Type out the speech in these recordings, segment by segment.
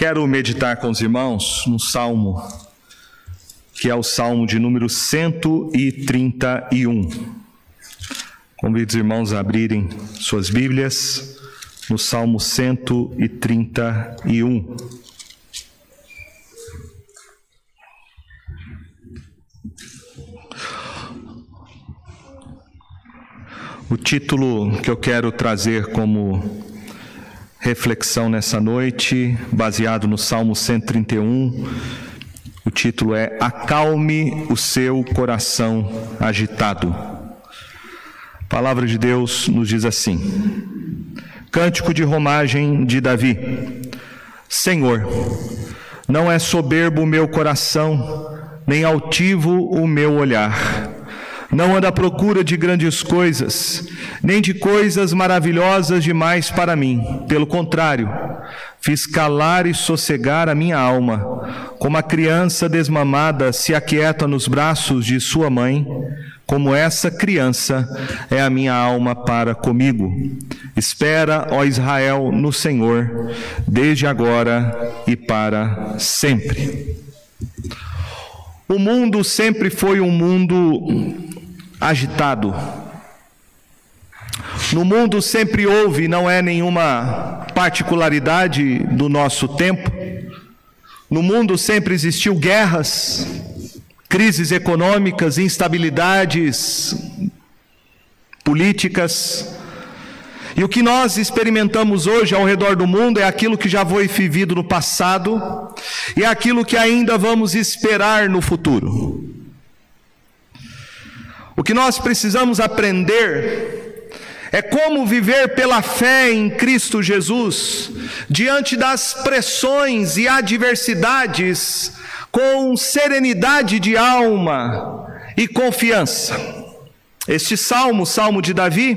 Quero meditar com os irmãos no salmo, que é o salmo de número 131. Convido os irmãos a abrirem suas Bíblias no salmo 131. O título que eu quero trazer como reflexão nessa noite, baseado no Salmo 131. O título é Acalme o seu coração agitado. A palavra de Deus nos diz assim: Cântico de romagem de Davi. Senhor, não é soberbo o meu coração, nem altivo o meu olhar não anda à procura de grandes coisas, nem de coisas maravilhosas demais para mim. Pelo contrário, fiz calar e sossegar a minha alma, como a criança desmamada se aquieta nos braços de sua mãe, como essa criança é a minha alma para comigo. Espera, ó Israel, no Senhor, desde agora e para sempre. O mundo sempre foi um mundo agitado. No mundo sempre houve, não é nenhuma particularidade do nosso tempo. No mundo sempre existiu guerras, crises econômicas, instabilidades políticas. E o que nós experimentamos hoje ao redor do mundo é aquilo que já foi vivido no passado e é aquilo que ainda vamos esperar no futuro. O que nós precisamos aprender é como viver pela fé em Cristo Jesus, diante das pressões e adversidades, com serenidade de alma e confiança. Este salmo, Salmo de Davi,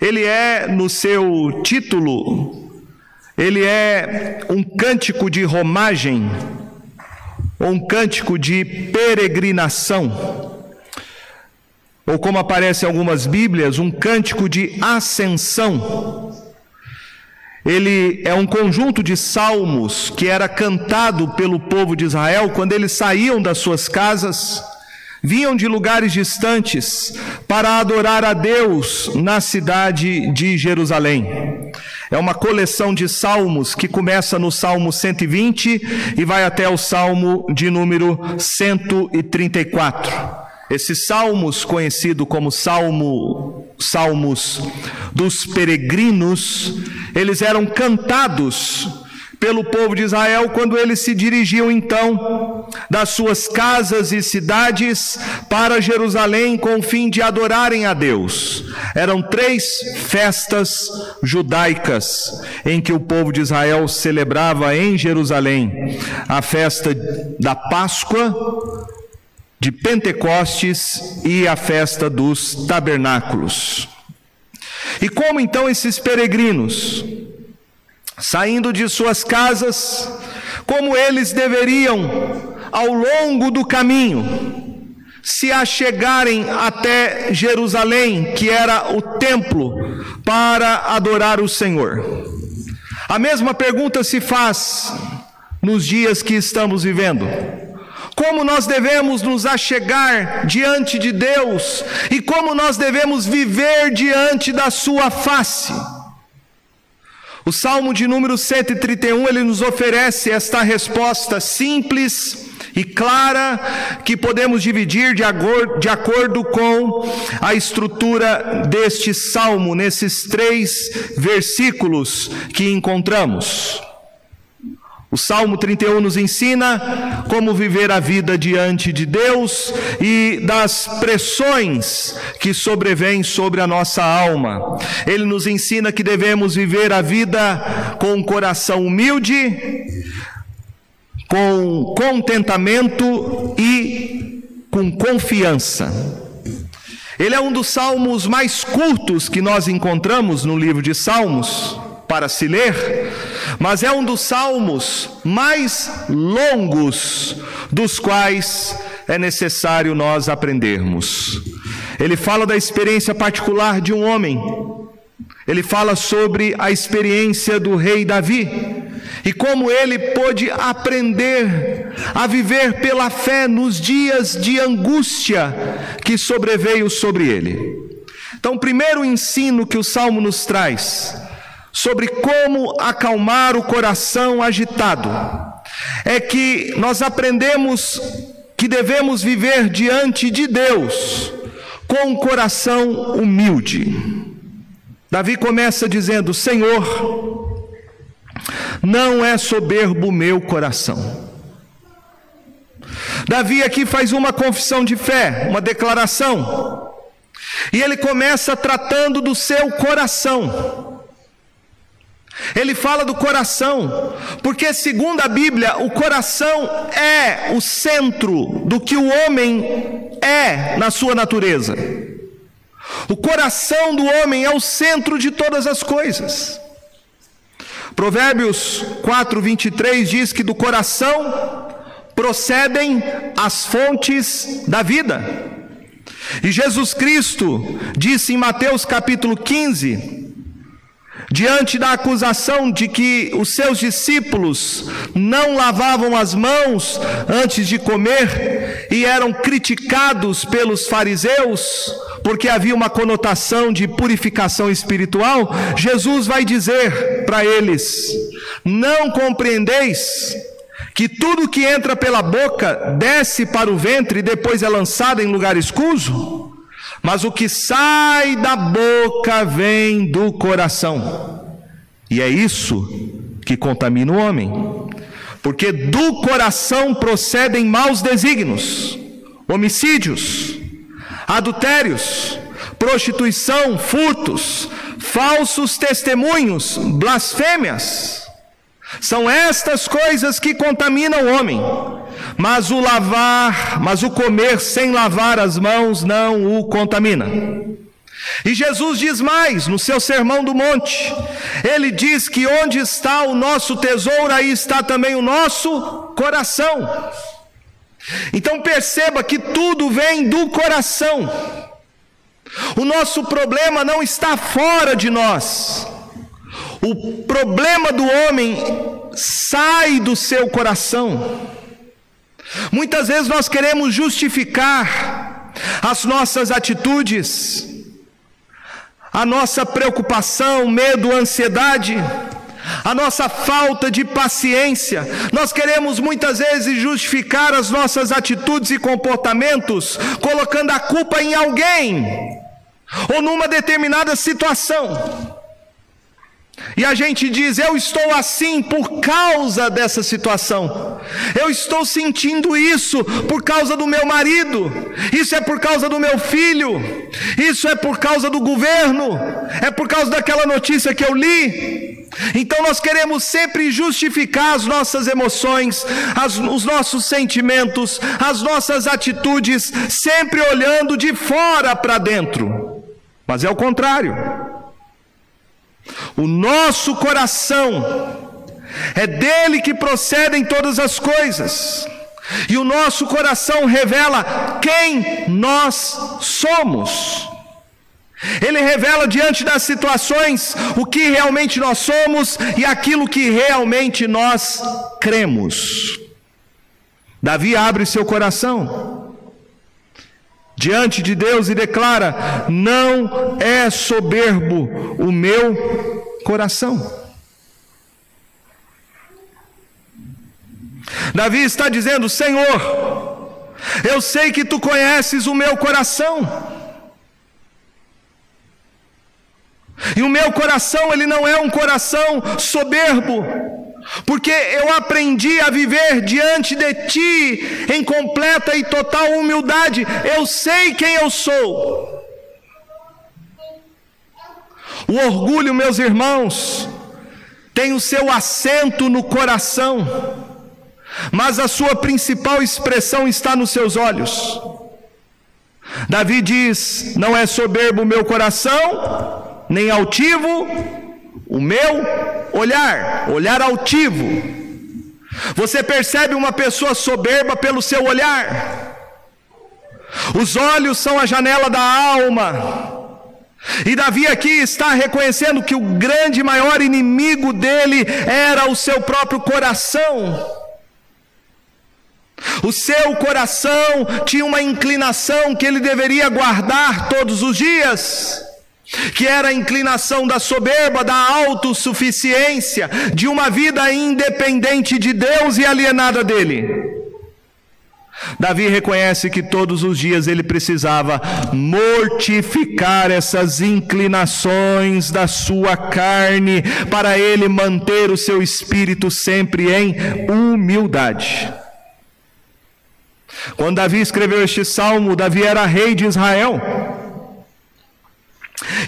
ele é no seu título, ele é um cântico de romagem, um cântico de peregrinação ou como aparece em algumas Bíblias, um cântico de ascensão. Ele é um conjunto de salmos que era cantado pelo povo de Israel quando eles saíam das suas casas, vinham de lugares distantes para adorar a Deus na cidade de Jerusalém. É uma coleção de salmos que começa no Salmo 120 e vai até o Salmo de número 134. Esses salmos, conhecido como salmo, salmos dos peregrinos, eles eram cantados pelo povo de Israel quando eles se dirigiam então das suas casas e cidades para Jerusalém com o fim de adorarem a Deus. Eram três festas judaicas em que o povo de Israel celebrava em Jerusalém: a festa da Páscoa, de Pentecostes e a festa dos tabernáculos. E como então esses peregrinos, saindo de suas casas, como eles deveriam, ao longo do caminho, se achegarem até Jerusalém, que era o templo, para adorar o Senhor? A mesma pergunta se faz nos dias que estamos vivendo como nós devemos nos achegar diante de Deus e como nós devemos viver diante da Sua face. O Salmo de número 131 ele nos oferece esta resposta simples e clara que podemos dividir de acordo, de acordo com a estrutura deste salmo, nesses três versículos que encontramos. O Salmo 31 nos ensina como viver a vida diante de Deus e das pressões que sobrevêm sobre a nossa alma. Ele nos ensina que devemos viver a vida com um coração humilde, com contentamento e com confiança. Ele é um dos salmos mais curtos que nós encontramos no livro de Salmos para se ler, mas é um dos salmos mais longos dos quais é necessário nós aprendermos. Ele fala da experiência particular de um homem, ele fala sobre a experiência do rei Davi, e como ele pôde aprender a viver pela fé nos dias de angústia que sobreveio sobre ele. Então, o primeiro ensino que o salmo nos traz sobre como acalmar o coração agitado é que nós aprendemos que devemos viver diante de Deus com um coração humilde. Davi começa dizendo: Senhor, não é soberbo o meu coração. Davi aqui faz uma confissão de fé, uma declaração. E ele começa tratando do seu coração. Ele fala do coração, porque segundo a Bíblia, o coração é o centro do que o homem é na sua natureza. O coração do homem é o centro de todas as coisas. Provérbios 4, 23 diz que do coração procedem as fontes da vida. E Jesus Cristo disse em Mateus capítulo 15, diante da acusação de que os seus discípulos não lavavam as mãos antes de comer e eram criticados pelos fariseus, porque havia uma conotação de purificação espiritual, Jesus vai dizer para eles: Não compreendeis que tudo que entra pela boca desce para o ventre e depois é lançado em lugar escuso? Mas o que sai da boca vem do coração. E é isso que contamina o homem. Porque do coração procedem maus desígnios, homicídios, adultérios, prostituição, furtos, falsos testemunhos, blasfêmias. São estas coisas que contaminam o homem. Mas o lavar, mas o comer sem lavar as mãos não o contamina. E Jesus diz mais no seu sermão do monte: Ele diz que onde está o nosso tesouro, aí está também o nosso coração. Então perceba que tudo vem do coração. O nosso problema não está fora de nós. O problema do homem sai do seu coração. Muitas vezes nós queremos justificar as nossas atitudes, a nossa preocupação, medo, ansiedade, a nossa falta de paciência. Nós queremos muitas vezes justificar as nossas atitudes e comportamentos colocando a culpa em alguém ou numa determinada situação. E a gente diz: Eu estou assim por causa dessa situação. Eu estou sentindo isso por causa do meu marido. Isso é por causa do meu filho. Isso é por causa do governo. É por causa daquela notícia que eu li. Então nós queremos sempre justificar as nossas emoções, as, os nossos sentimentos, as nossas atitudes, sempre olhando de fora para dentro. Mas é o contrário. O nosso coração é dele que procedem todas as coisas. E o nosso coração revela quem nós somos. Ele revela diante das situações o que realmente nós somos e aquilo que realmente nós cremos. Davi abre seu coração diante de Deus e declara: Não é soberbo o meu coração. Davi está dizendo: Senhor, eu sei que tu conheces o meu coração. E o meu coração, ele não é um coração soberbo, porque eu aprendi a viver diante de Ti em completa e total humildade. Eu sei quem eu sou. O orgulho, meus irmãos, tem o seu assento no coração, mas a sua principal expressão está nos seus olhos. Davi diz: Não é soberbo o meu coração, nem altivo o meu olhar, olhar altivo. Você percebe uma pessoa soberba pelo seu olhar. Os olhos são a janela da alma. E Davi aqui está reconhecendo que o grande maior inimigo dele era o seu próprio coração. O seu coração tinha uma inclinação que ele deveria guardar todos os dias, que era a inclinação da soberba, da autossuficiência, de uma vida independente de Deus e alienada dele. Davi reconhece que todos os dias ele precisava mortificar essas inclinações da sua carne para ele manter o seu espírito sempre em humildade. Quando Davi escreveu este salmo, Davi era rei de Israel.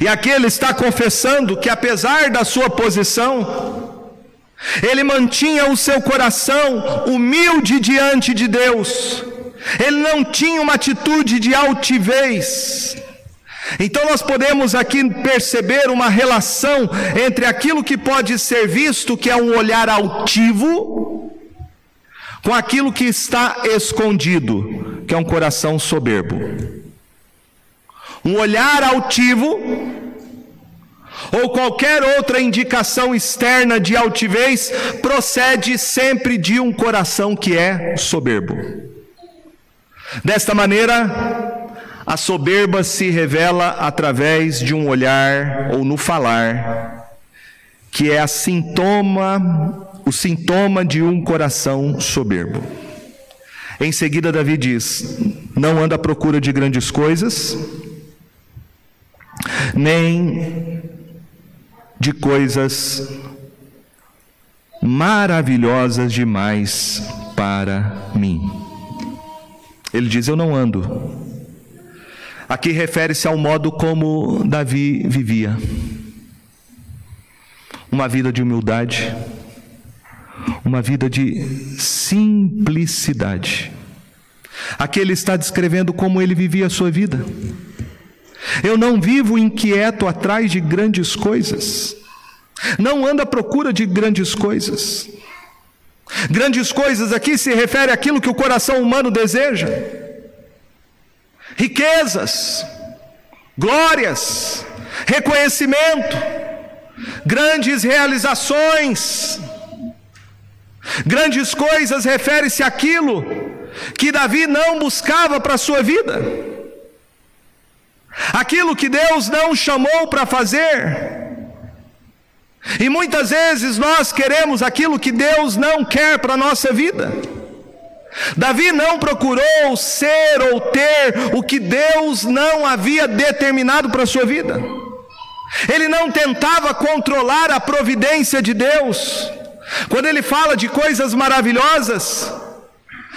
E aqui ele está confessando que, apesar da sua posição, ele mantinha o seu coração humilde diante de Deus, ele não tinha uma atitude de altivez. Então nós podemos aqui perceber uma relação entre aquilo que pode ser visto, que é um olhar altivo, com aquilo que está escondido, que é um coração soberbo. Um olhar altivo, ou qualquer outra indicação externa de altivez, procede sempre de um coração que é soberbo. Desta maneira, a soberba se revela através de um olhar ou no falar, que é a sintoma o sintoma de um coração soberbo. Em seguida, Davi diz: Não anda à procura de grandes coisas, nem de coisas maravilhosas demais para mim. Ele diz: Eu não ando. Aqui refere-se ao modo como Davi vivia. Uma vida de humildade uma vida de simplicidade. Aqui ele está descrevendo como ele vivia a sua vida. Eu não vivo inquieto atrás de grandes coisas, não ando à procura de grandes coisas. Grandes coisas aqui se refere àquilo que o coração humano deseja: riquezas, glórias, reconhecimento, grandes realizações, Grandes coisas refere-se àquilo que Davi não buscava para a sua vida, aquilo que Deus não chamou para fazer. E muitas vezes nós queremos aquilo que Deus não quer para a nossa vida. Davi não procurou ser ou ter o que Deus não havia determinado para a sua vida. Ele não tentava controlar a providência de Deus. Quando ele fala de coisas maravilhosas,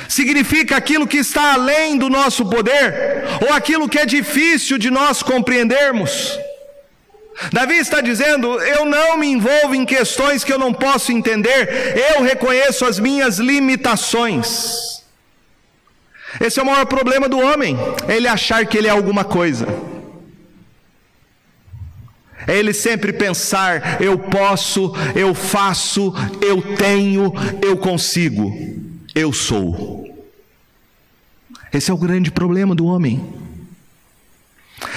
significa aquilo que está além do nosso poder, ou aquilo que é difícil de nós compreendermos. Davi está dizendo: Eu não me envolvo em questões que eu não posso entender, eu reconheço as minhas limitações. Esse é o maior problema do homem, é ele achar que ele é alguma coisa. É ele sempre pensar: eu posso, eu faço, eu tenho, eu consigo, eu sou. Esse é o grande problema do homem.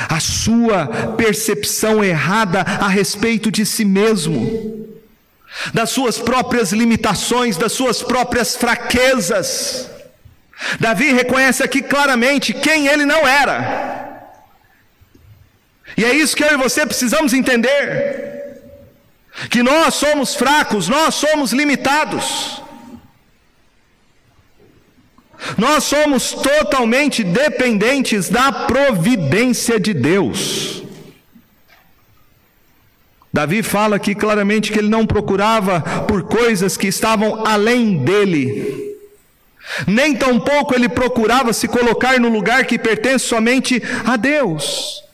A sua percepção errada a respeito de si mesmo, das suas próprias limitações, das suas próprias fraquezas. Davi reconhece aqui claramente quem ele não era. E é isso que eu e você precisamos entender: que nós somos fracos, nós somos limitados. Nós somos totalmente dependentes da providência de Deus. Davi fala aqui claramente que ele não procurava por coisas que estavam além dele, nem tampouco ele procurava se colocar no lugar que pertence somente a Deus.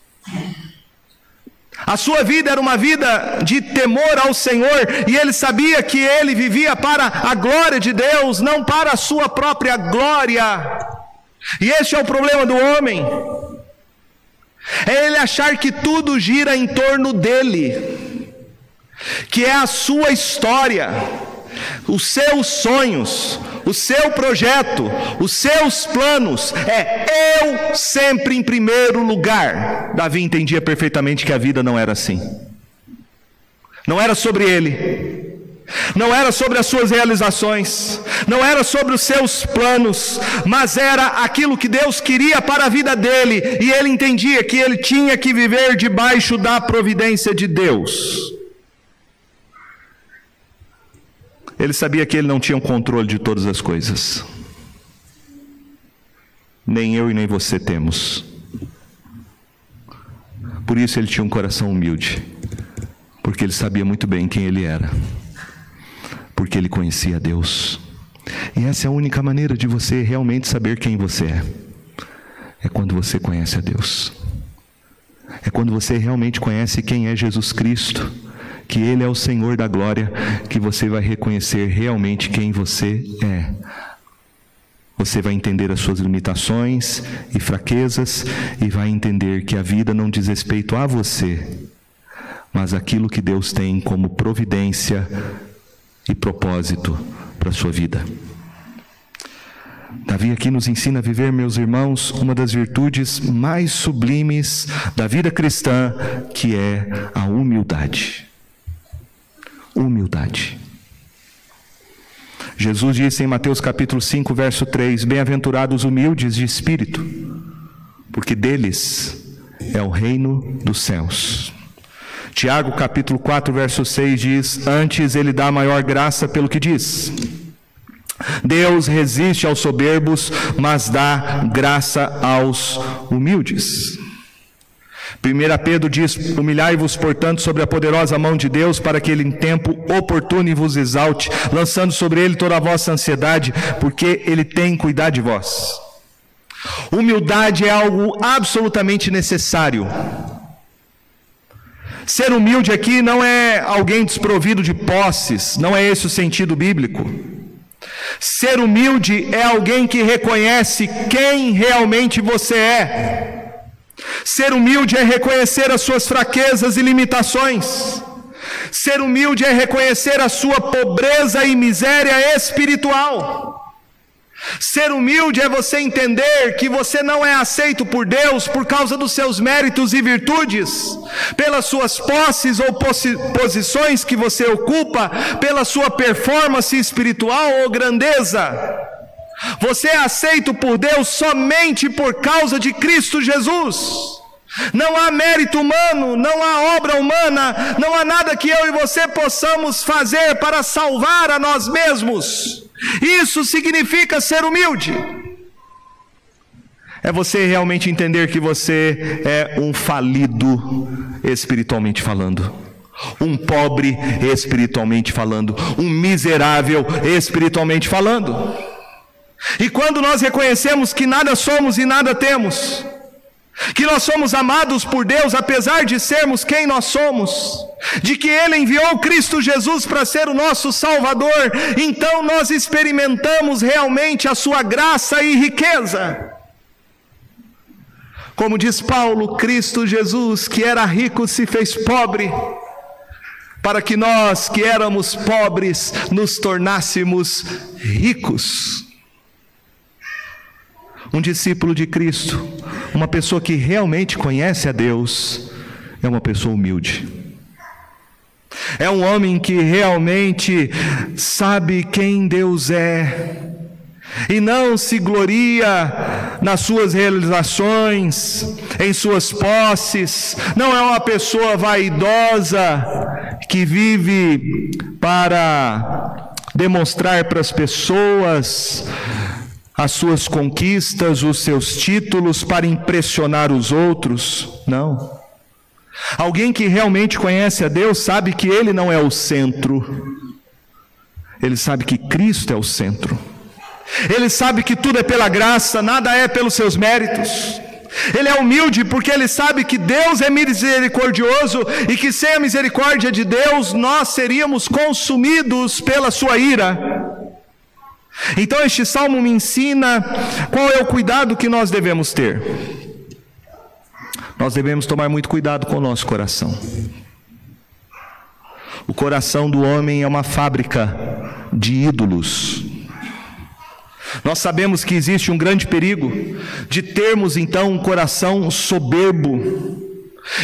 A sua vida era uma vida de temor ao Senhor, e ele sabia que ele vivia para a glória de Deus, não para a sua própria glória. E este é o problema do homem. É ele achar que tudo gira em torno dele, que é a sua história, os seus sonhos, o seu projeto, os seus planos, é eu sempre em primeiro lugar. Davi entendia perfeitamente que a vida não era assim. Não era sobre ele, não era sobre as suas realizações, não era sobre os seus planos, mas era aquilo que Deus queria para a vida dele, e ele entendia que ele tinha que viver debaixo da providência de Deus. Ele sabia que ele não tinha o um controle de todas as coisas. Nem eu e nem você temos. Por isso ele tinha um coração humilde, porque ele sabia muito bem quem ele era, porque ele conhecia Deus. E essa é a única maneira de você realmente saber quem você é. É quando você conhece a Deus. É quando você realmente conhece quem é Jesus Cristo que Ele é o Senhor da glória, que você vai reconhecer realmente quem você é. Você vai entender as suas limitações e fraquezas e vai entender que a vida não diz respeito a você, mas aquilo que Deus tem como providência e propósito para a sua vida. Davi aqui nos ensina a viver, meus irmãos, uma das virtudes mais sublimes da vida cristã, que é a humildade humildade. Jesus disse em Mateus capítulo 5, verso 3: Bem-aventurados humildes de espírito, porque deles é o reino dos céus. Tiago capítulo 4, verso 6 diz: Antes ele dá maior graça pelo que diz. Deus resiste aos soberbos, mas dá graça aos humildes. 1 Pedro diz: Humilhai-vos, portanto, sobre a poderosa mão de Deus, para que ele em tempo oportuno vos exalte, lançando sobre ele toda a vossa ansiedade, porque ele tem cuidado de vós. Humildade é algo absolutamente necessário. Ser humilde aqui não é alguém desprovido de posses, não é esse o sentido bíblico. Ser humilde é alguém que reconhece quem realmente você é. Ser humilde é reconhecer as suas fraquezas e limitações. Ser humilde é reconhecer a sua pobreza e miséria espiritual. Ser humilde é você entender que você não é aceito por Deus por causa dos seus méritos e virtudes, pelas suas posses ou posições que você ocupa, pela sua performance espiritual ou grandeza. Você é aceito por Deus somente por causa de Cristo Jesus. Não há mérito humano, não há obra humana, não há nada que eu e você possamos fazer para salvar a nós mesmos. Isso significa ser humilde. É você realmente entender que você é um falido espiritualmente falando um pobre espiritualmente falando, um miserável espiritualmente falando. E quando nós reconhecemos que nada somos e nada temos, que nós somos amados por Deus apesar de sermos quem nós somos, de que Ele enviou Cristo Jesus para ser o nosso Salvador, então nós experimentamos realmente a Sua graça e riqueza. Como diz Paulo, Cristo Jesus, que era rico, se fez pobre, para que nós que éramos pobres nos tornássemos ricos. Um discípulo de Cristo, uma pessoa que realmente conhece a Deus, é uma pessoa humilde. É um homem que realmente sabe quem Deus é e não se gloria nas suas realizações, em suas posses, não é uma pessoa vaidosa que vive para demonstrar para as pessoas as suas conquistas, os seus títulos para impressionar os outros. Não. Alguém que realmente conhece a Deus sabe que Ele não é o centro, ele sabe que Cristo é o centro, ele sabe que tudo é pela graça, nada é pelos seus méritos. Ele é humilde porque ele sabe que Deus é misericordioso e que sem a misericórdia de Deus nós seríamos consumidos pela sua ira. Então, este salmo me ensina qual é o cuidado que nós devemos ter. Nós devemos tomar muito cuidado com o nosso coração. O coração do homem é uma fábrica de ídolos. Nós sabemos que existe um grande perigo de termos então um coração soberbo.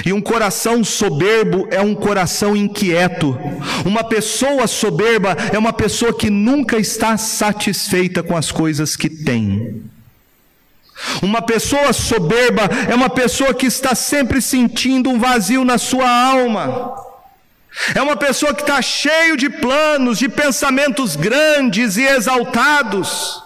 E um coração soberbo é um coração inquieto. Uma pessoa soberba é uma pessoa que nunca está satisfeita com as coisas que tem. Uma pessoa soberba é uma pessoa que está sempre sentindo um vazio na sua alma. É uma pessoa que está cheio de planos, de pensamentos grandes e exaltados.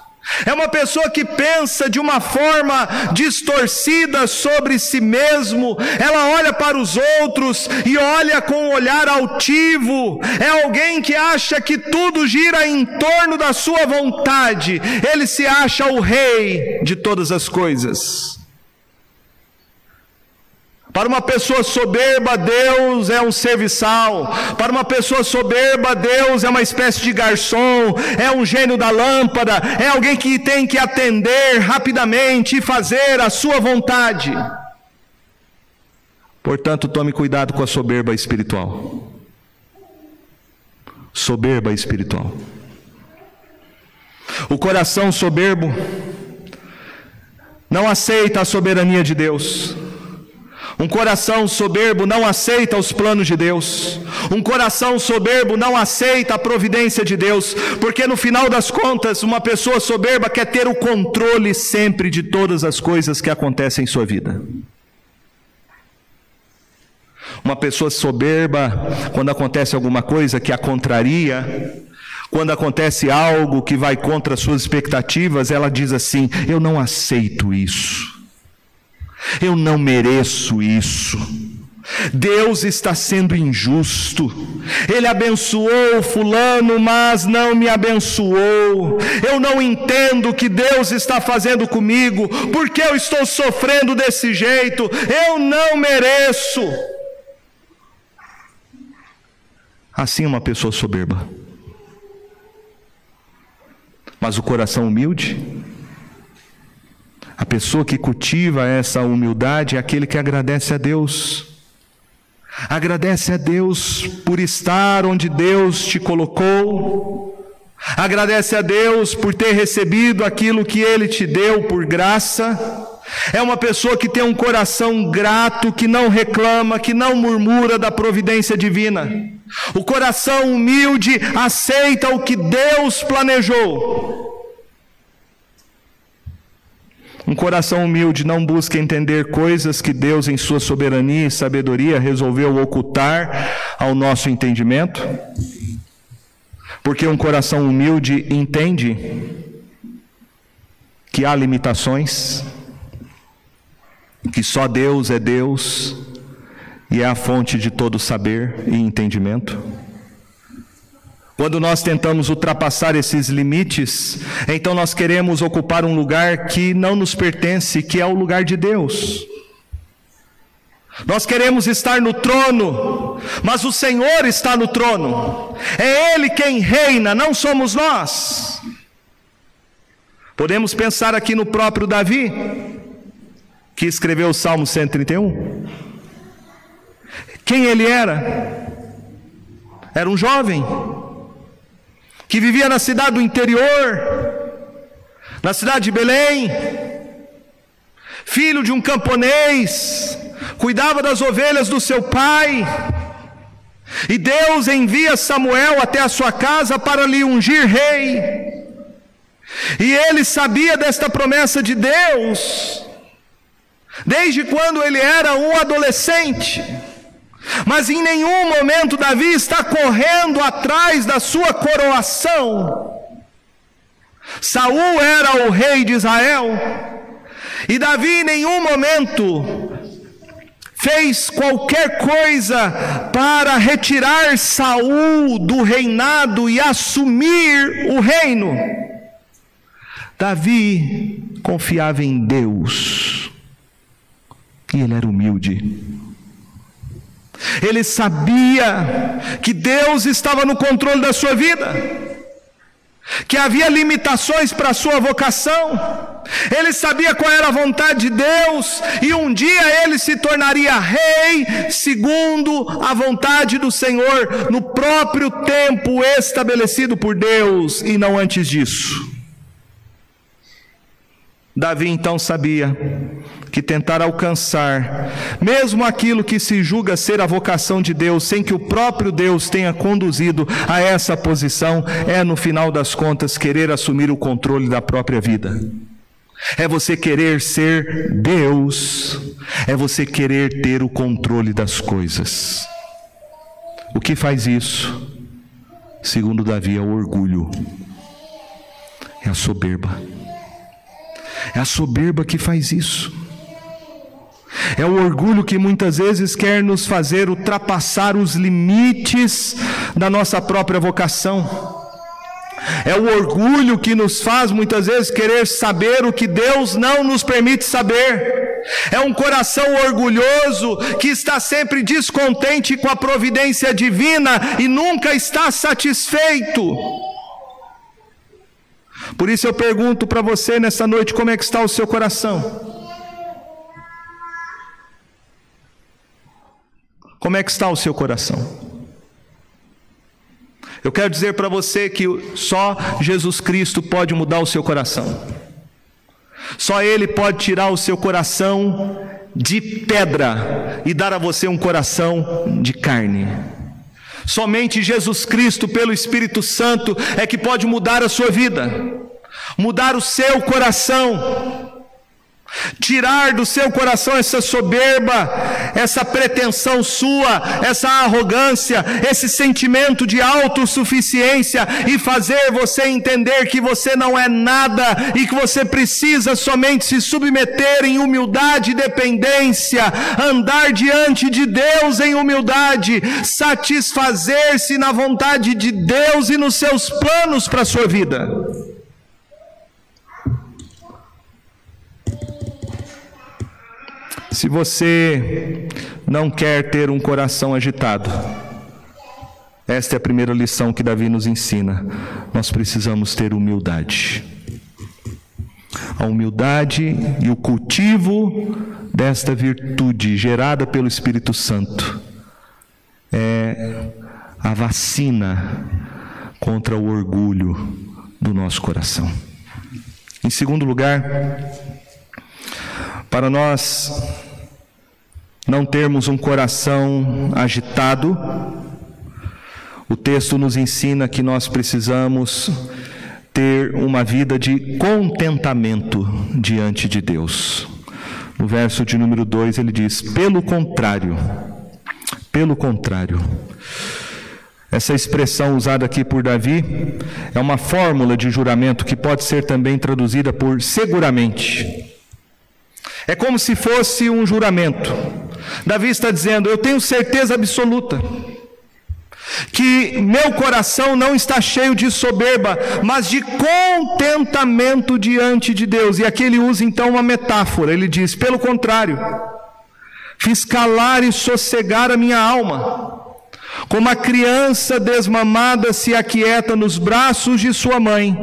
É uma pessoa que pensa de uma forma distorcida sobre si mesmo, ela olha para os outros e olha com um olhar altivo, é alguém que acha que tudo gira em torno da sua vontade, ele se acha o rei de todas as coisas. Para uma pessoa soberba, Deus é um serviçal. Para uma pessoa soberba, Deus é uma espécie de garçom, é um gênio da lâmpada, é alguém que tem que atender rapidamente e fazer a sua vontade. Portanto, tome cuidado com a soberba espiritual. Soberba espiritual. O coração soberbo não aceita a soberania de Deus. Um coração soberbo não aceita os planos de Deus. Um coração soberbo não aceita a providência de Deus, porque no final das contas, uma pessoa soberba quer ter o controle sempre de todas as coisas que acontecem em sua vida. Uma pessoa soberba, quando acontece alguma coisa que a contraria, quando acontece algo que vai contra suas expectativas, ela diz assim: Eu não aceito isso. Eu não mereço isso. Deus está sendo injusto. Ele abençoou Fulano, mas não me abençoou. Eu não entendo o que Deus está fazendo comigo, porque eu estou sofrendo desse jeito. Eu não mereço. Assim uma pessoa soberba. Mas o coração humilde a pessoa que cultiva essa humildade é aquele que agradece a Deus. Agradece a Deus por estar onde Deus te colocou. Agradece a Deus por ter recebido aquilo que Ele te deu por graça. É uma pessoa que tem um coração grato, que não reclama, que não murmura da providência divina. O coração humilde aceita o que Deus planejou. Um coração humilde não busca entender coisas que Deus, em sua soberania e sabedoria, resolveu ocultar ao nosso entendimento. Porque um coração humilde entende que há limitações, que só Deus é Deus e é a fonte de todo saber e entendimento. Quando nós tentamos ultrapassar esses limites, então nós queremos ocupar um lugar que não nos pertence, que é o lugar de Deus. Nós queremos estar no trono, mas o Senhor está no trono, é Ele quem reina, não somos nós. Podemos pensar aqui no próprio Davi, que escreveu o Salmo 131. Quem ele era? Era um jovem que vivia na cidade do interior, na cidade de Belém, filho de um camponês, cuidava das ovelhas do seu pai, e Deus envia Samuel até a sua casa para lhe ungir rei. E ele sabia desta promessa de Deus, desde quando ele era um adolescente. Mas em nenhum momento Davi está correndo atrás da sua coroação. Saul era o rei de Israel, e Davi em nenhum momento fez qualquer coisa para retirar Saul do reinado e assumir o reino. Davi confiava em Deus, e ele era humilde. Ele sabia que Deus estava no controle da sua vida, que havia limitações para a sua vocação. Ele sabia qual era a vontade de Deus e um dia ele se tornaria rei segundo a vontade do Senhor, no próprio tempo estabelecido por Deus e não antes disso. Davi então sabia que tentar alcançar, mesmo aquilo que se julga ser a vocação de Deus, sem que o próprio Deus tenha conduzido a essa posição, é no final das contas querer assumir o controle da própria vida. É você querer ser Deus, é você querer ter o controle das coisas. O que faz isso? Segundo Davi, é o orgulho, é a soberba. É a soberba que faz isso. É o orgulho que muitas vezes quer nos fazer ultrapassar os limites da nossa própria vocação. É o orgulho que nos faz muitas vezes querer saber o que Deus não nos permite saber. É um coração orgulhoso que está sempre descontente com a providência divina e nunca está satisfeito. Por isso eu pergunto para você nessa noite: como é que está o seu coração? Como é que está o seu coração? Eu quero dizer para você que só Jesus Cristo pode mudar o seu coração. Só Ele pode tirar o seu coração de pedra e dar a você um coração de carne. Somente Jesus Cristo, pelo Espírito Santo, é que pode mudar a sua vida, mudar o seu coração. Tirar do seu coração essa soberba, essa pretensão sua, essa arrogância, esse sentimento de autossuficiência e fazer você entender que você não é nada e que você precisa somente se submeter em humildade e dependência, andar diante de Deus em humildade, satisfazer-se na vontade de Deus e nos seus planos para a sua vida. Se você não quer ter um coração agitado, esta é a primeira lição que Davi nos ensina. Nós precisamos ter humildade. A humildade e o cultivo desta virtude gerada pelo Espírito Santo é a vacina contra o orgulho do nosso coração. Em segundo lugar, para nós não termos um coração agitado, o texto nos ensina que nós precisamos ter uma vida de contentamento diante de Deus. No verso de número 2 ele diz: pelo contrário, pelo contrário. Essa expressão usada aqui por Davi é uma fórmula de juramento que pode ser também traduzida por seguramente. É como se fosse um juramento. Davi está dizendo: Eu tenho certeza absoluta que meu coração não está cheio de soberba, mas de contentamento diante de Deus. E aqui ele usa então uma metáfora. Ele diz: Pelo contrário, fiz calar e sossegar a minha alma. Como a criança desmamada se aquieta nos braços de sua mãe,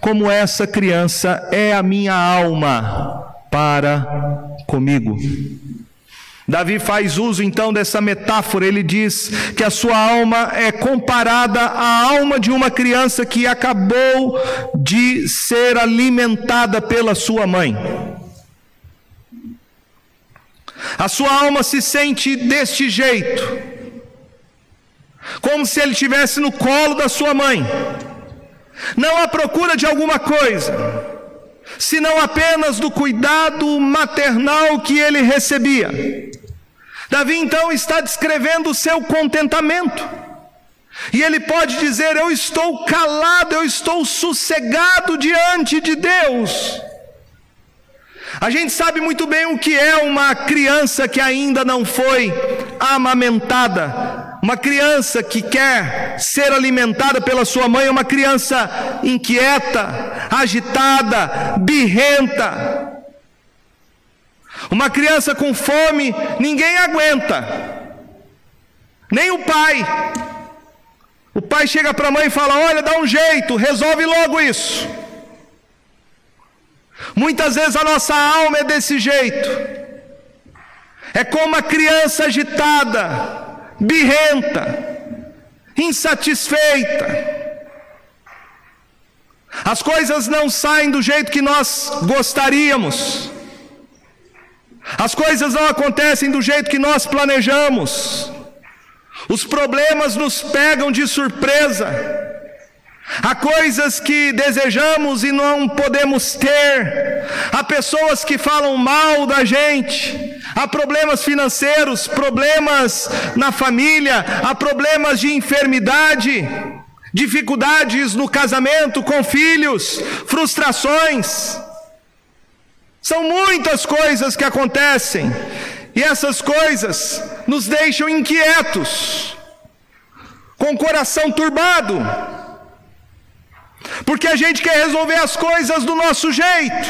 como essa criança é a minha alma para comigo. Davi faz uso então dessa metáfora, ele diz que a sua alma é comparada à alma de uma criança que acabou de ser alimentada pela sua mãe. A sua alma se sente deste jeito, como se ele estivesse no colo da sua mãe, não à procura de alguma coisa, senão apenas do cuidado maternal que ele recebia. Davi então está descrevendo o seu contentamento. E ele pode dizer: Eu estou calado, eu estou sossegado diante de Deus. A gente sabe muito bem o que é uma criança que ainda não foi amamentada. Uma criança que quer ser alimentada pela sua mãe é uma criança inquieta, agitada, birrenta. Uma criança com fome, ninguém aguenta, nem o pai. O pai chega para a mãe e fala: Olha, dá um jeito, resolve logo isso. Muitas vezes a nossa alma é desse jeito, é como uma criança agitada, birrenta, insatisfeita. As coisas não saem do jeito que nós gostaríamos. As coisas não acontecem do jeito que nós planejamos. Os problemas nos pegam de surpresa. Há coisas que desejamos e não podemos ter. Há pessoas que falam mal da gente. Há problemas financeiros, problemas na família, há problemas de enfermidade, dificuldades no casamento com filhos, frustrações. São muitas coisas que acontecem e essas coisas nos deixam inquietos, com o coração turbado, porque a gente quer resolver as coisas do nosso jeito,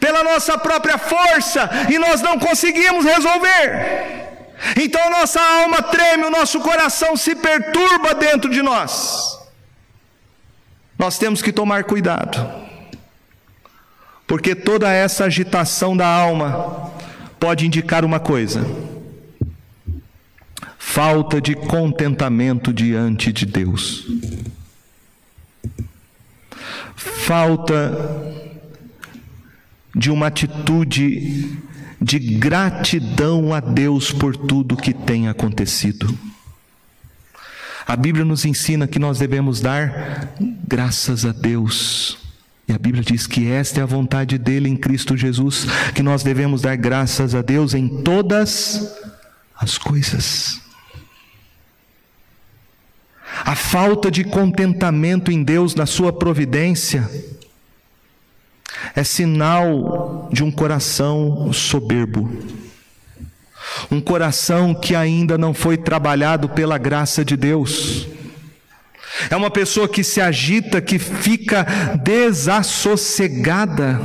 pela nossa própria força, e nós não conseguimos resolver. Então nossa alma treme, o nosso coração se perturba dentro de nós. Nós temos que tomar cuidado, porque toda essa agitação da alma pode indicar uma coisa: falta de contentamento diante de Deus, falta de uma atitude de gratidão a Deus por tudo que tem acontecido. A Bíblia nos ensina que nós devemos dar graças a Deus e a Bíblia diz que esta é a vontade dele em Cristo Jesus, que nós devemos dar graças a Deus em todas as coisas. A falta de contentamento em Deus na sua providência é sinal de um coração soberbo. Um coração que ainda não foi trabalhado pela graça de Deus. É uma pessoa que se agita, que fica desassossegada,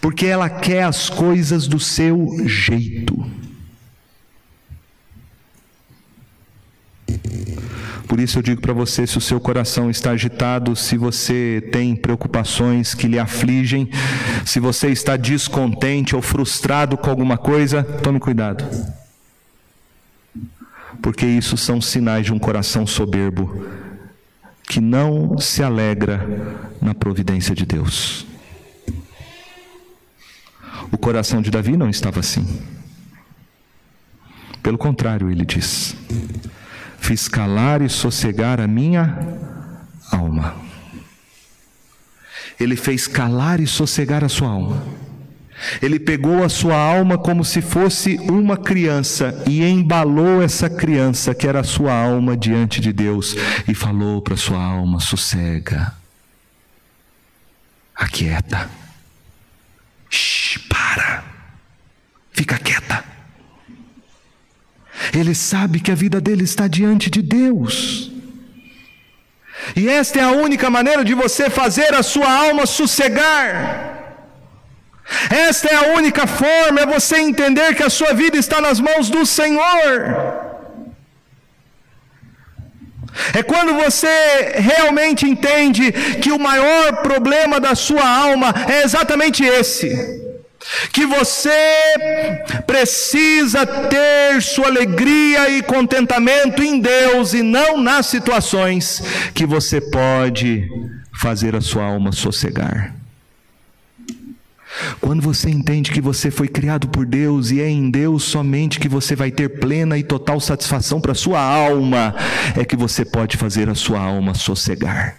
porque ela quer as coisas do seu jeito. Por isso eu digo para você: se o seu coração está agitado, se você tem preocupações que lhe afligem, se você está descontente ou frustrado com alguma coisa, tome cuidado. Porque isso são sinais de um coração soberbo que não se alegra na providência de Deus. O coração de Davi não estava assim. Pelo contrário, ele diz: Fiz calar e sossegar a minha alma. Ele fez calar e sossegar a sua alma. Ele pegou a sua alma como se fosse uma criança e embalou essa criança, que era a sua alma, diante de Deus e falou para a sua alma: sossega, aquieta, Shhh, para, fica quieta. Ele sabe que a vida dele está diante de Deus. E esta é a única maneira de você fazer a sua alma sossegar. Esta é a única forma, é você entender que a sua vida está nas mãos do Senhor. É quando você realmente entende que o maior problema da sua alma é exatamente esse. Que você precisa ter sua alegria e contentamento em Deus e não nas situações que você pode fazer a sua alma sossegar. Quando você entende que você foi criado por Deus e é em Deus somente que você vai ter plena e total satisfação para a sua alma, é que você pode fazer a sua alma sossegar.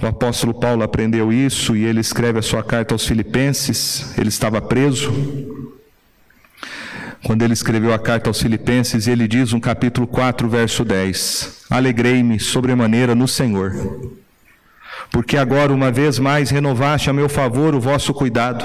O apóstolo Paulo aprendeu isso e ele escreve a sua carta aos Filipenses. Ele estava preso. Quando ele escreveu a carta aos Filipenses, ele diz no capítulo 4, verso 10: Alegrei-me sobremaneira no Senhor porque agora uma vez mais renovaste a meu favor o vosso cuidado,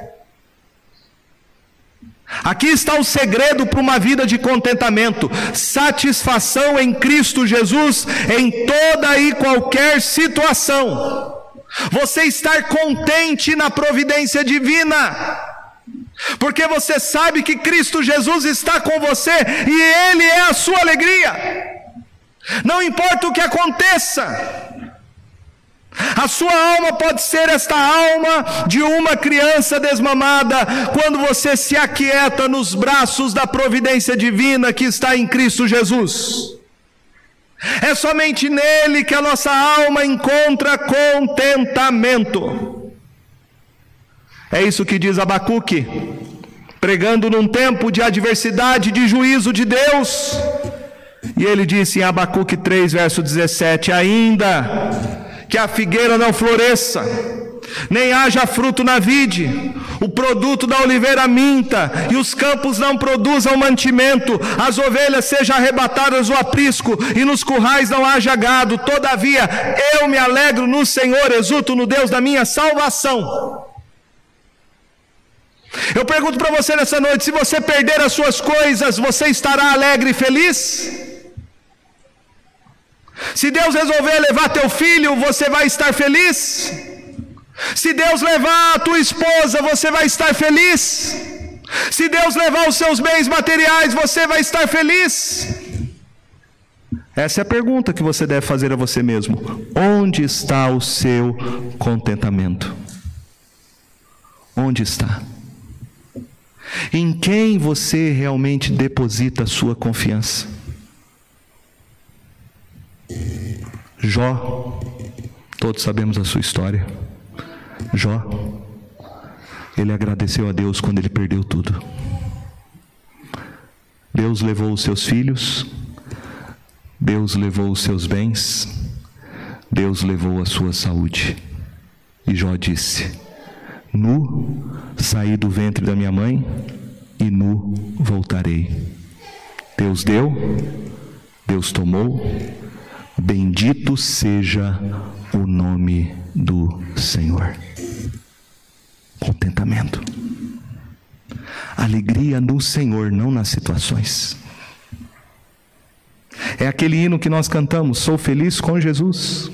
Aqui está o segredo para uma vida de contentamento: satisfação em Cristo Jesus em toda e qualquer situação. Você estar contente na providência divina. Porque você sabe que Cristo Jesus está com você e Ele é a sua alegria. Não importa o que aconteça, a sua alma pode ser esta alma de uma criança desmamada, quando você se aquieta nos braços da providência divina que está em Cristo Jesus. É somente nele que a nossa alma encontra contentamento. É isso que diz Abacuque, pregando num tempo de adversidade, de juízo de Deus. E ele disse em Abacuque 3, verso 17: Ainda que a figueira não floresça, nem haja fruto na vide, o produto da oliveira minta, e os campos não produzam mantimento, as ovelhas sejam arrebatadas do aprisco, e nos currais não haja gado, todavia eu me alegro no Senhor, exulto no Deus da minha salvação. Eu pergunto para você nessa noite: se você perder as suas coisas, você estará alegre e feliz? Se Deus resolver levar teu filho, você vai estar feliz? Se Deus levar a tua esposa, você vai estar feliz? Se Deus levar os seus bens materiais, você vai estar feliz? Essa é a pergunta que você deve fazer a você mesmo. Onde está o seu contentamento? Onde está? Em quem você realmente deposita a sua confiança? Jó, todos sabemos a sua história. Jó, ele agradeceu a Deus quando ele perdeu tudo. Deus levou os seus filhos, Deus levou os seus bens, Deus levou a sua saúde. E Jó disse: Nu saí do ventre da minha mãe e nu voltarei. Deus deu, Deus tomou, Bendito seja o nome do Senhor. Contentamento. Alegria no Senhor, não nas situações. É aquele hino que nós cantamos: Sou feliz com Jesus.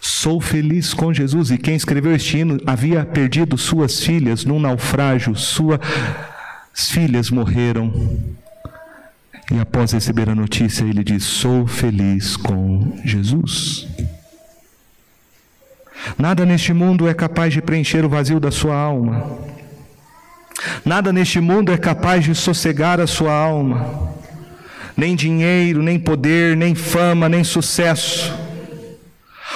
Sou feliz com Jesus. E quem escreveu este hino havia perdido suas filhas num naufrágio, suas filhas morreram e após receber a notícia, ele diz: Sou feliz com Jesus. Nada neste mundo é capaz de preencher o vazio da sua alma. Nada neste mundo é capaz de sossegar a sua alma. Nem dinheiro, nem poder, nem fama, nem sucesso.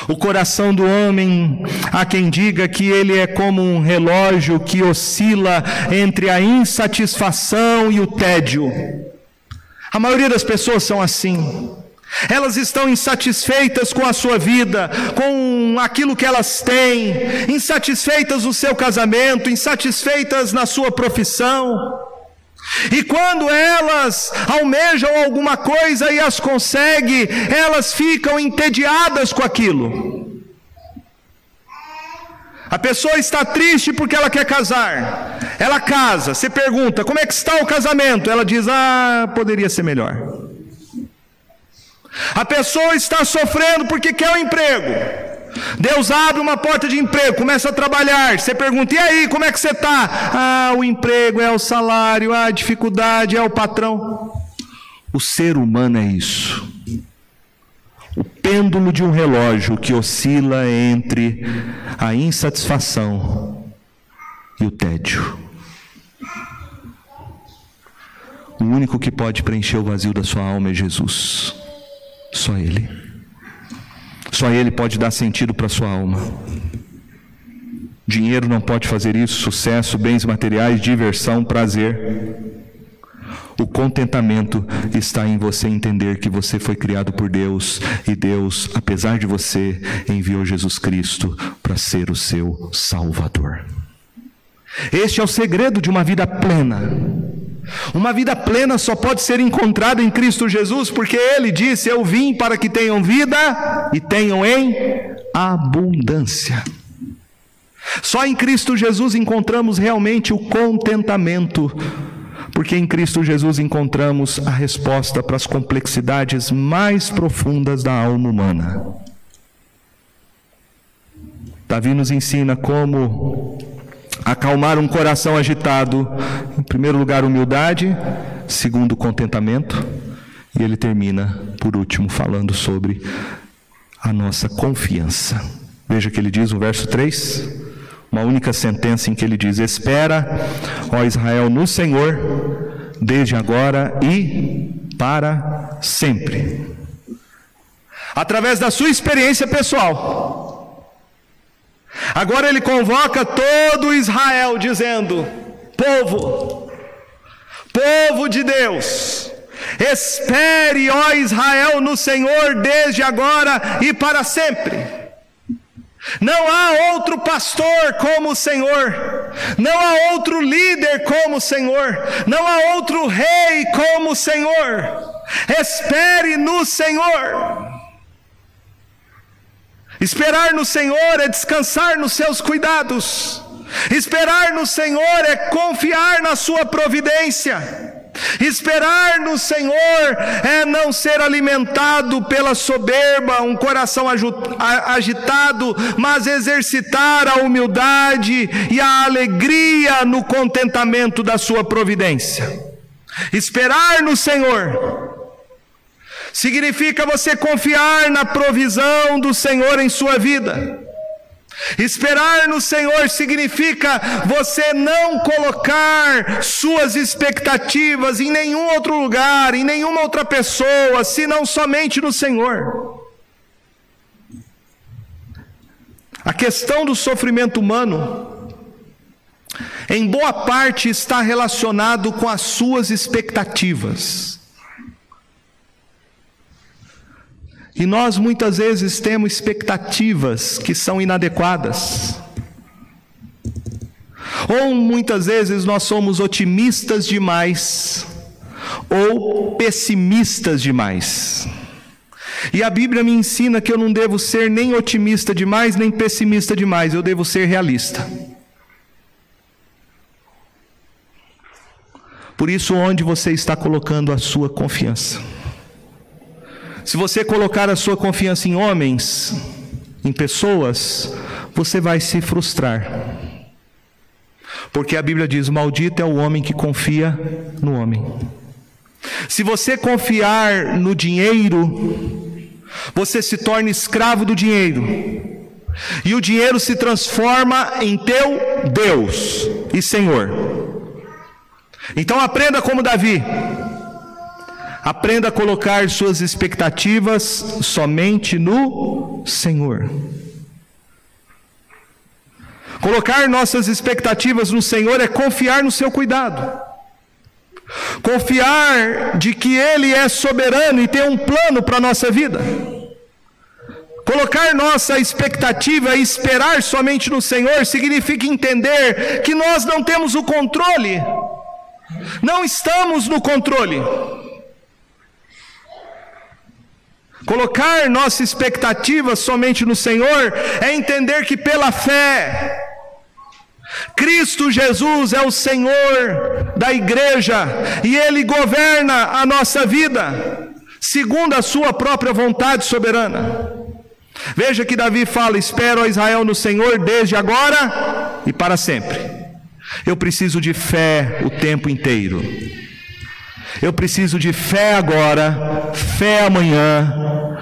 O coração do homem, há quem diga que ele é como um relógio que oscila entre a insatisfação e o tédio. A maioria das pessoas são assim. Elas estão insatisfeitas com a sua vida, com aquilo que elas têm, insatisfeitas no seu casamento, insatisfeitas na sua profissão. E quando elas almejam alguma coisa e as conseguem, elas ficam entediadas com aquilo. A pessoa está triste porque ela quer casar. Ela casa, você pergunta: como é que está o casamento? Ela diz: ah, poderia ser melhor. A pessoa está sofrendo porque quer um emprego. Deus abre uma porta de emprego, começa a trabalhar. Você pergunta: e aí, como é que você está? Ah, o emprego é o salário, a dificuldade é o patrão. O ser humano é isso o pêndulo de um relógio que oscila entre a insatisfação e o tédio. O único que pode preencher o vazio da sua alma é Jesus. Só Ele. Só Ele pode dar sentido para a sua alma. Dinheiro não pode fazer isso, sucesso, bens materiais, diversão, prazer. O contentamento está em você entender que você foi criado por Deus e Deus, apesar de você, enviou Jesus Cristo para ser o seu Salvador. Este é o segredo de uma vida plena. Uma vida plena só pode ser encontrada em Cristo Jesus, porque Ele disse: Eu vim para que tenham vida e tenham em abundância. Só em Cristo Jesus encontramos realmente o contentamento porque em Cristo Jesus encontramos a resposta para as complexidades mais profundas da alma humana. Davi nos ensina como acalmar um coração agitado. Em primeiro lugar, humildade, segundo, contentamento, e ele termina, por último, falando sobre a nossa confiança. Veja que ele diz no verso 3, uma única sentença em que ele diz: Espera, ó Israel, no Senhor, desde agora e para sempre. Através da sua experiência pessoal. Agora ele convoca todo Israel, dizendo: Povo, povo de Deus, Espere, ó Israel, no Senhor desde agora e para sempre. Não há outro pastor como o Senhor, não há outro líder como o Senhor, não há outro rei como o Senhor. Espere no Senhor. Esperar no Senhor é descansar nos seus cuidados. Esperar no Senhor é confiar na sua providência. Esperar no Senhor é não ser alimentado pela soberba, um coração agitado, mas exercitar a humildade e a alegria no contentamento da Sua providência. Esperar no Senhor significa você confiar na provisão do Senhor em sua vida. Esperar no Senhor significa você não colocar suas expectativas em nenhum outro lugar, em nenhuma outra pessoa, senão somente no Senhor. A questão do sofrimento humano, em boa parte, está relacionado com as suas expectativas. E nós muitas vezes temos expectativas que são inadequadas. Ou muitas vezes nós somos otimistas demais ou pessimistas demais. E a Bíblia me ensina que eu não devo ser nem otimista demais, nem pessimista demais, eu devo ser realista. Por isso, onde você está colocando a sua confiança? Se você colocar a sua confiança em homens, em pessoas, você vai se frustrar. Porque a Bíblia diz: Maldito é o homem que confia no homem. Se você confiar no dinheiro, você se torna escravo do dinheiro. E o dinheiro se transforma em teu Deus e Senhor. Então aprenda como Davi. Aprenda a colocar suas expectativas somente no Senhor. Colocar nossas expectativas no Senhor é confiar no seu cuidado. Confiar de que Ele é soberano e tem um plano para a nossa vida. Colocar nossa expectativa e esperar somente no Senhor significa entender que nós não temos o controle, não estamos no controle. Colocar nossa expectativa somente no Senhor é entender que pela fé, Cristo Jesus é o Senhor da igreja e Ele governa a nossa vida, segundo a Sua própria vontade soberana. Veja que Davi fala: Espero a Israel no Senhor desde agora e para sempre. Eu preciso de fé o tempo inteiro. Eu preciso de fé agora, fé amanhã,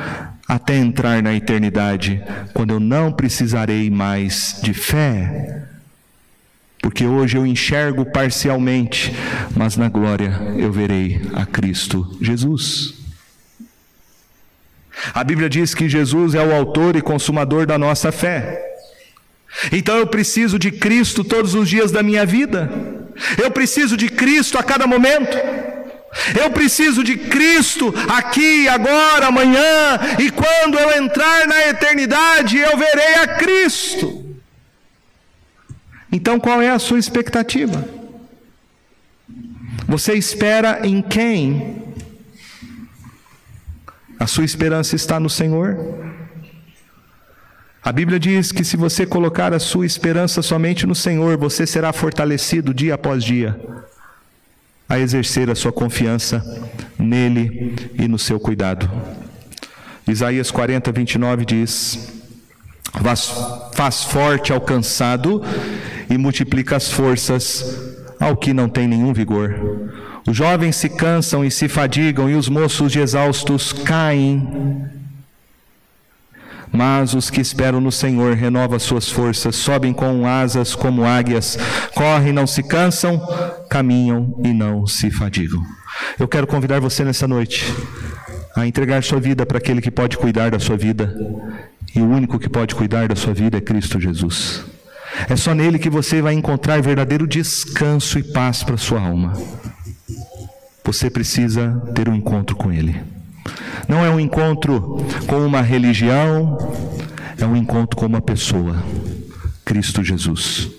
até entrar na eternidade, quando eu não precisarei mais de fé. Porque hoje eu enxergo parcialmente, mas na glória eu verei a Cristo Jesus. A Bíblia diz que Jesus é o autor e consumador da nossa fé. Então eu preciso de Cristo todos os dias da minha vida. Eu preciso de Cristo a cada momento. Eu preciso de Cristo aqui, agora, amanhã, e quando eu entrar na eternidade, eu verei a Cristo. Então, qual é a sua expectativa? Você espera em quem? A sua esperança está no Senhor? A Bíblia diz que se você colocar a sua esperança somente no Senhor, você será fortalecido dia após dia a exercer a sua confiança nele e no seu cuidado. Isaías 40, 29 diz: faz forte ao cansado e multiplica as forças ao que não tem nenhum vigor. Os jovens se cansam e se fadigam, e os moços de exaustos caem. Mas os que esperam no Senhor renovam suas forças, sobem com asas como águias, correm, não se cansam, caminham e não se fadigam. Eu quero convidar você nessa noite a entregar sua vida para aquele que pode cuidar da sua vida. E o único que pode cuidar da sua vida é Cristo Jesus. É só nele que você vai encontrar verdadeiro descanso e paz para sua alma. Você precisa ter um encontro com ele. Não é um encontro com uma religião, é um encontro com uma pessoa, Cristo Jesus.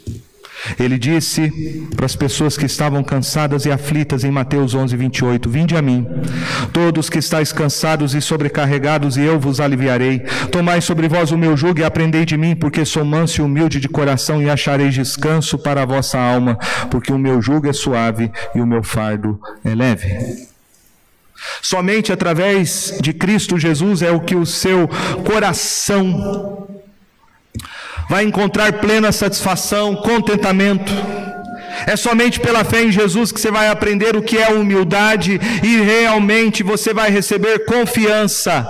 Ele disse para as pessoas que estavam cansadas e aflitas em Mateus 11, 28: Vinde a mim, todos que estáis cansados e sobrecarregados, e eu vos aliviarei. Tomai sobre vós o meu jugo e aprendei de mim, porque sou manso e humilde de coração, e achareis descanso para a vossa alma, porque o meu jugo é suave e o meu fardo é leve. Somente através de Cristo Jesus é o que o seu coração vai encontrar plena satisfação, contentamento. É somente pela fé em Jesus que você vai aprender o que é humildade e realmente você vai receber confiança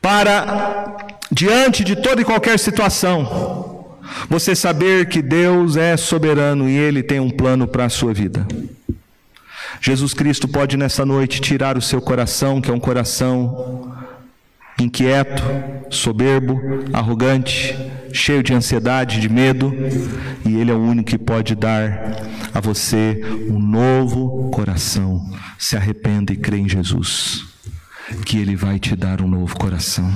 para, diante de toda e qualquer situação, você saber que Deus é soberano e Ele tem um plano para a sua vida. Jesus Cristo pode nessa noite tirar o seu coração, que é um coração inquieto, soberbo, arrogante, cheio de ansiedade, de medo, e Ele é o único que pode dar a você um novo coração. Se arrependa e crê em Jesus, que Ele vai te dar um novo coração.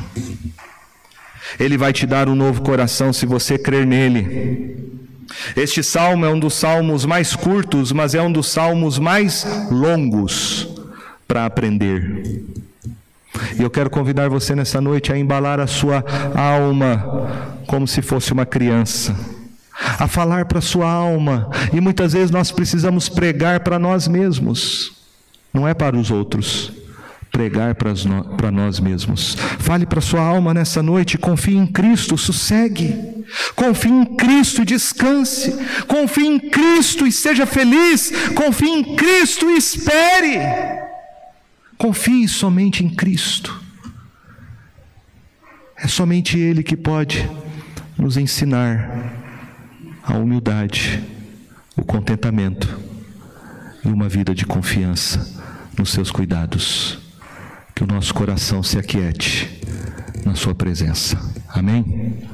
Ele vai te dar um novo coração se você crer nele. Este salmo é um dos salmos mais curtos, mas é um dos salmos mais longos para aprender. E eu quero convidar você nessa noite a embalar a sua alma como se fosse uma criança, a falar para a sua alma. E muitas vezes nós precisamos pregar para nós mesmos, não é para os outros. Pregar para nós mesmos. Fale para sua alma nessa noite, confie em Cristo, sossegue. Confie em Cristo e descanse. Confie em Cristo e seja feliz. Confie em Cristo e espere. Confie somente em Cristo. É somente Ele que pode nos ensinar a humildade, o contentamento e uma vida de confiança nos seus cuidados. Que o nosso coração se aquiete na Sua presença. Amém?